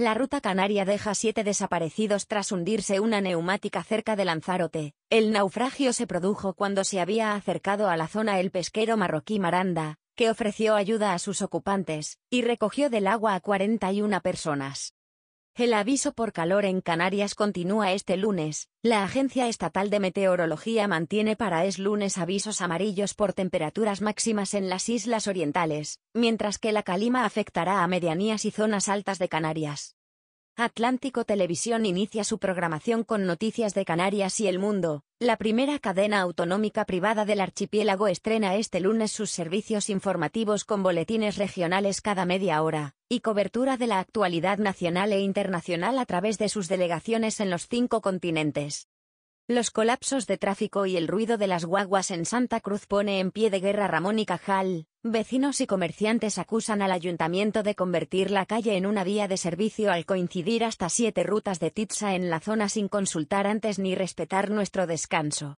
La ruta canaria deja siete desaparecidos tras hundirse una neumática cerca de Lanzarote. El naufragio se produjo cuando se había acercado a la zona el pesquero marroquí Maranda, que ofreció ayuda a sus ocupantes, y recogió del agua a 41 personas. El aviso por calor en Canarias continúa este lunes. La Agencia Estatal de Meteorología mantiene para es lunes avisos amarillos por temperaturas máximas en las islas orientales, mientras que la calima afectará a medianías y zonas altas de Canarias. Atlántico Televisión inicia su programación con noticias de Canarias y el mundo. La primera cadena autonómica privada del archipiélago estrena este lunes sus servicios informativos con boletines regionales cada media hora, y cobertura de la actualidad nacional e internacional a través de sus delegaciones en los cinco continentes. Los colapsos de tráfico y el ruido de las guaguas en Santa Cruz pone en pie de guerra Ramón y Cajal. Vecinos y comerciantes acusan al ayuntamiento de convertir la calle en una vía de servicio al coincidir hasta siete rutas de Titsa en la zona sin consultar antes ni respetar nuestro descanso.